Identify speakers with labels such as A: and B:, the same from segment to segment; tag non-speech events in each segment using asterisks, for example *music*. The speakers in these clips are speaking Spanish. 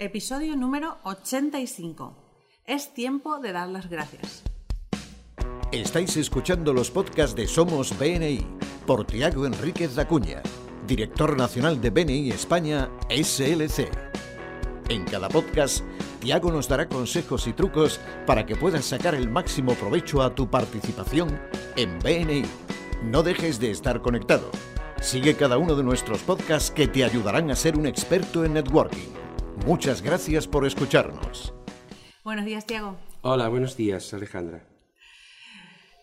A: Episodio número 85. Es tiempo de dar las gracias.
B: Estáis escuchando los podcasts de Somos BNI por Tiago Enríquez Dacuña, director nacional de BNI España SLC. En cada podcast, Tiago nos dará consejos y trucos para que puedas sacar el máximo provecho a tu participación en BNI. No dejes de estar conectado. Sigue cada uno de nuestros podcasts que te ayudarán a ser un experto en networking. Muchas gracias por escucharnos.
A: Buenos días, Tiago.
C: Hola, buenos días, Alejandra.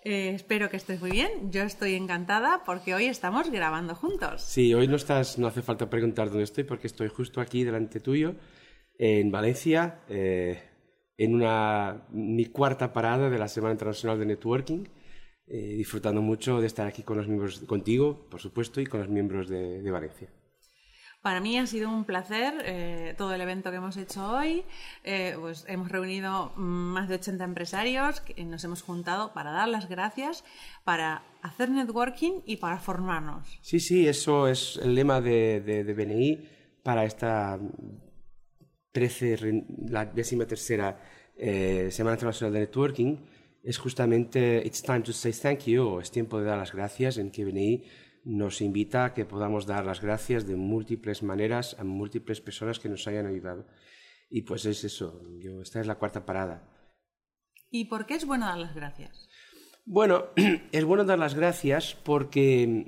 A: Eh, espero que estés muy bien. Yo estoy encantada porque hoy estamos grabando juntos.
C: Sí, hoy no estás, no hace falta preguntar dónde estoy porque estoy justo aquí delante tuyo, en Valencia, eh, en una mi cuarta parada de la Semana Internacional de Networking, eh, disfrutando mucho de estar aquí con los miembros, contigo, por supuesto, y con los miembros de, de Valencia.
A: Para mí ha sido un placer eh, todo el evento que hemos hecho hoy. Eh, pues hemos reunido más de 80 empresarios, que nos hemos juntado para dar las gracias, para hacer networking y para formarnos.
C: Sí, sí, eso es el lema de, de, de BNI para esta 13, la décima tercera eh, Semana Internacional de Networking. Es justamente It's time to say thank you, o es tiempo de dar las gracias, en que BNI nos invita a que podamos dar las gracias de múltiples maneras a múltiples personas que nos hayan ayudado. Y pues es eso, yo, esta es la cuarta parada.
A: ¿Y por qué es bueno dar las gracias?
C: Bueno, *clears throat* es bueno dar las gracias porque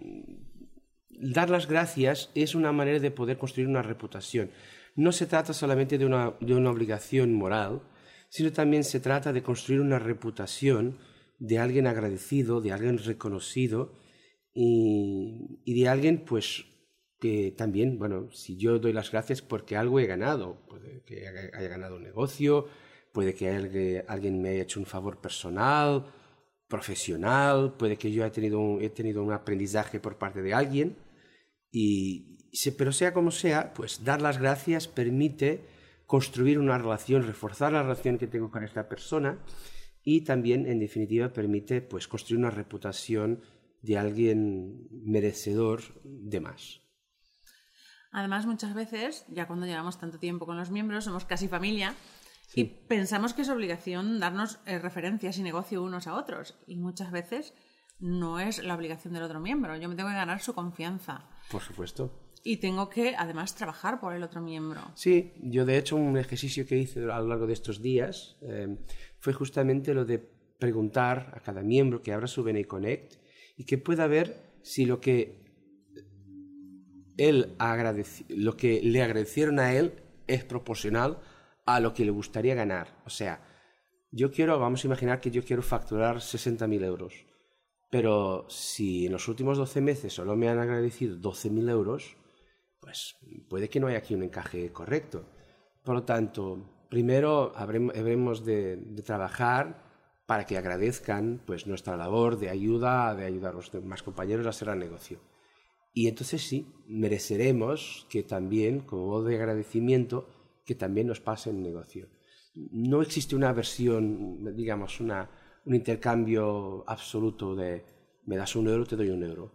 C: dar las gracias es una manera de poder construir una reputación. No se trata solamente de una, de una obligación moral, sino también se trata de construir una reputación de alguien agradecido, de alguien reconocido, y, y, de alguien pues que también, bueno, si yo doy las gracias porque algo he ganado, puede que haya ganado un negocio, puede que alguien, me haya hecho un favor personal, profesional, puede que yo haya tenido un, he tenido un aprendizaje por parte de alguien, y, pero sea como sea, pues dar las gracias permite construir una relación, reforzar la relación que tengo con esta persona y también, en definitiva, permite pues construir una reputación de alguien merecedor de más.
A: Además, muchas veces, ya cuando llevamos tanto tiempo con los miembros, somos casi familia sí. y pensamos que es obligación darnos eh, referencias y negocio unos a otros. Y muchas veces no es la obligación del otro miembro. Yo me tengo que ganar su confianza.
C: Por supuesto.
A: Y tengo que, además, trabajar por el otro miembro.
C: Sí, yo de hecho un ejercicio que hice a lo largo de estos días eh, fue justamente lo de preguntar a cada miembro que abra su BNI Connect y que pueda ver si lo que él lo que le agradecieron a él es proporcional a lo que le gustaría ganar. O sea, yo quiero, vamos a imaginar que yo quiero facturar 60.000 euros, pero si en los últimos 12 meses solo me han agradecido 12.000 euros, pues puede que no haya aquí un encaje correcto. Por lo tanto, primero habremos de, de trabajar para que agradezcan pues nuestra labor de ayuda, de ayudar a los demás compañeros a hacer el negocio. Y entonces sí, mereceremos que también, como modo de agradecimiento, que también nos pase el negocio. No existe una versión, digamos, un intercambio absoluto de me das un euro, te doy un euro.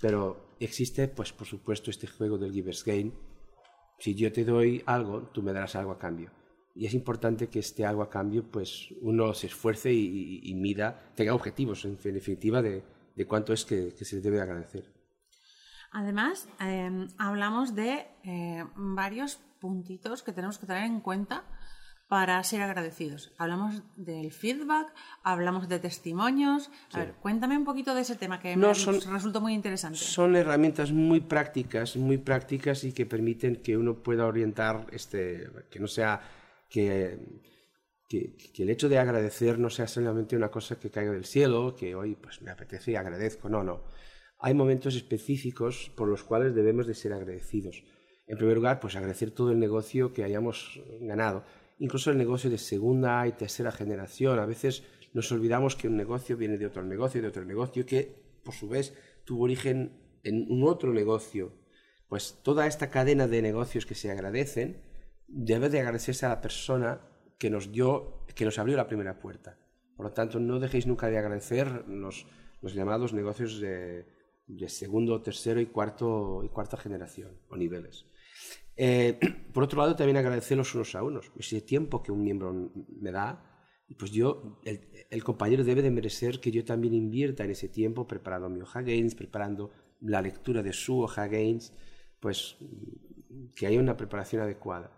C: Pero existe, pues por supuesto, este juego del giver's gain. Si yo te doy algo, tú me darás algo a cambio y es importante que este algo a cambio, pues uno se esfuerce y, y, y mida, tenga objetivos en, definitiva de, de cuánto es que, que, se debe agradecer.
A: Además, eh, hablamos de eh, varios puntitos que tenemos que tener en cuenta para ser agradecidos. Hablamos del feedback, hablamos de testimonios. A sí. ver, cuéntame un poquito de ese tema que
C: no,
A: me
C: son,
A: resultó muy interesante.
C: Son herramientas muy prácticas, muy prácticas y que permiten que uno pueda orientar, este, que no sea que, que, el hecho de agradecer no sea solamente una cosa que caiga del cielo, que hoy pues me apetece y agradezco, no, no. Hay momentos específicos por los cuales debemos de ser agradecidos. En primer lugar, pues agradecer todo el negocio que hayamos ganado, incluso el negocio de segunda y tercera generación. A veces nos olvidamos que un negocio viene de otro negocio, de otro negocio, que por su vez tuvo origen en un otro negocio. Pues toda esta cadena de negocios que se agradecen debe de agradecerse a la persona que nos dio, que nos abrió la primera puerta. Por lo tanto, no dejéis nunca de agradecer los, los llamados negocios de, de, segundo, tercero y cuarto y cuarta generación o niveles. Eh, *clears throat* por otro lado, también agradecer los unos a unos. Ese tiempo que un miembro me da, pues yo, el, el, compañero debe de merecer que yo también invierta en ese tiempo preparando mi hoja Gains, preparando la lectura de su hoja Gains, pues que haya una preparación adecuada.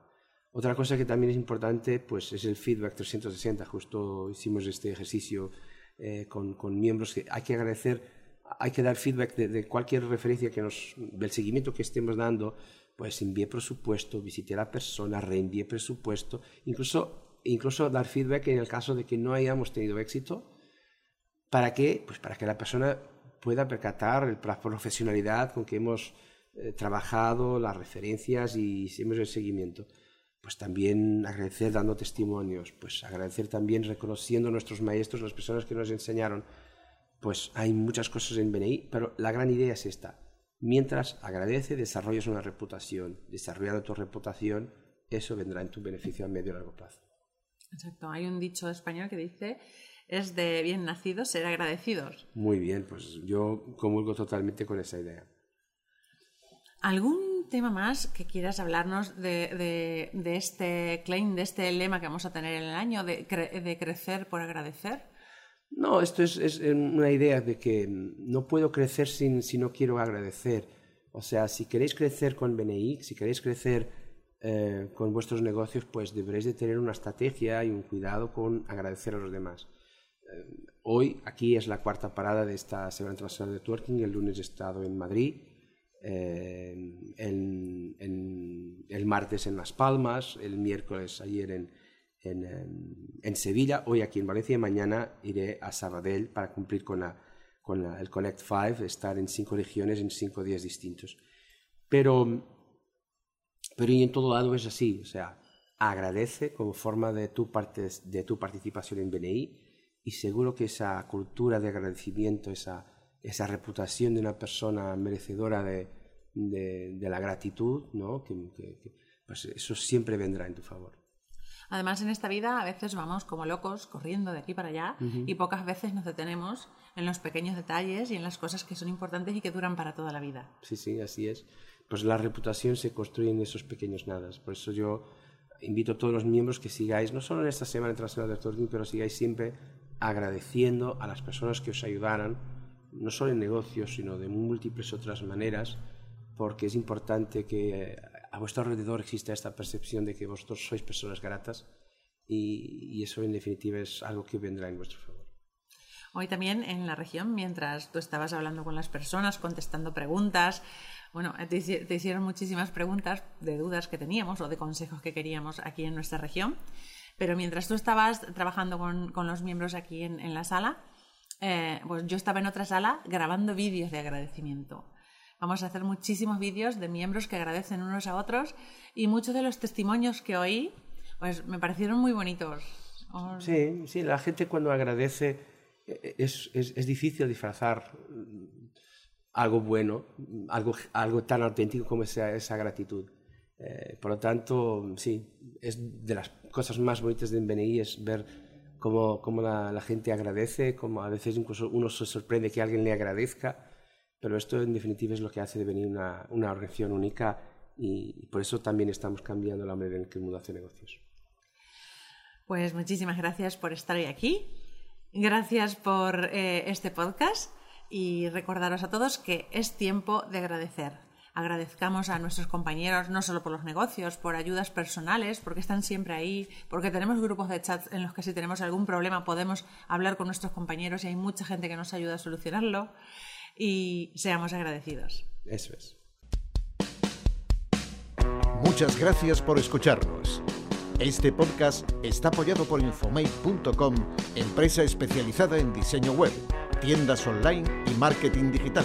C: Otra cosa que también es importante pues, es el feedback 360. Justo hicimos este ejercicio eh, con, con, miembros que hay que agradecer, hay que dar feedback de, de, cualquier referencia que nos, del seguimiento que estemos dando, pues envíe presupuesto, visite a la persona, reenvíe presupuesto, incluso, incluso dar feedback en el caso de que no hayamos tenido éxito. ¿Para qué? Pues para que la persona pueda percatar la profesionalidad con que hemos eh, trabajado, las referencias y hicimos el seguimiento pues también agradecer dando testimonios, pues agradecer también reconociendo a nuestros maestros, las personas que nos enseñaron. Pues hay muchas cosas en BNI, pero la gran idea es esta. Mientras agradece, desarrollas una reputación. Desarrollando tu reputación, eso vendrá en tu beneficio a medio y largo plazo.
A: Exacto. Hay un dicho español que dice, es de bien nacidos ser agradecidos.
C: Muy bien, pues yo comulgo totalmente con esa idea.
A: ¿Algún tema más que quieras hablarnos de, este claim, de este lema que vamos a tener en el año, de, crecer por agradecer?
C: No, esto es, es, una idea de que no puedo crecer sin, si no quiero agradecer. O sea, si queréis crecer con BNI, si queréis crecer eh, con vuestros negocios, pues deberéis de tener una estrategia y un cuidado con agradecer a los demás. Eh, hoy, aquí es la cuarta parada de esta Semana Internacional de Networking. El lunes he estado en Madrid eh, en, en, el martes en Las Palmas, el miércoles ayer en, en, Sevilla, hoy aquí en Valencia y mañana iré a Sabadell para cumplir con, la, con la, el Connect 5, estar en cinco regiones en cinco días distintos. Pero, pero y en todo lado es así, o sea, agradece como forma de tu, parte, de tu participación en BNI y seguro que esa cultura de agradecimiento, esa esa reputación de una persona merecedora de, de, la gratitud, ¿no? Que, pues eso siempre vendrá en tu favor.
A: Además, en esta vida a veces vamos como locos corriendo de aquí para allá y pocas veces nos detenemos en los pequeños detalles y en las cosas que son importantes y que duran para toda la vida.
C: Sí, sí, así es. Pues la reputación se construye en esos pequeños nadas. Por eso yo invito a todos los miembros que sigáis, no solo en esta Semana Internacional de Networking, pero sigáis siempre agradeciendo a las personas que os ayudaran no solo en negocios, sino de múltiples otras maneras, porque es importante que a vuestro alrededor exista esta percepción de que vosotros sois personas gratas y, eso en definitiva es algo que vendrá en vuestro favor.
A: Hoy también en la región, mientras tú estabas hablando con las personas, contestando preguntas, bueno, te, hicieron muchísimas preguntas de dudas que teníamos o de consejos que queríamos aquí en nuestra región. Pero mientras tú estabas trabajando con, con los miembros aquí en, en la sala, eh, pues yo estaba en otra sala grabando vídeos de agradecimiento. Vamos a hacer muchísimos vídeos de miembros que agradecen unos a otros y muchos de los testimonios que oí pues me parecieron muy bonitos.
C: Sí, sí, la gente cuando agradece eh, es, es, es difícil disfrazar mm, algo bueno, algo, algo tan auténtico como esa, esa gratitud. Eh, por lo tanto, sí, es de las cosas más bonitas de BNI es ver cómo, cómo la, gente agradece, cómo a veces incluso uno se sorprende que alguien le agradezca, pero esto en definitiva es lo que hace de venir una, una única y, por eso también estamos cambiando la manera en que el mundo hace negocios.
A: Pues muchísimas gracias por estar hoy aquí, gracias por eh, este podcast y recordaros a todos que es tiempo de agradecer agradezcamos a nuestros compañeros, no solo por los negocios, por ayudas personales, porque están siempre ahí, porque tenemos grupos de chat en los que si tenemos algún problema podemos hablar con nuestros compañeros y hay mucha gente que nos ayuda a solucionarlo y seamos agradecidos.
C: Eso es.
B: Muchas gracias por escucharnos. Este podcast está apoyado por Infomate.com, empresa especializada en diseño web, tiendas online y marketing digital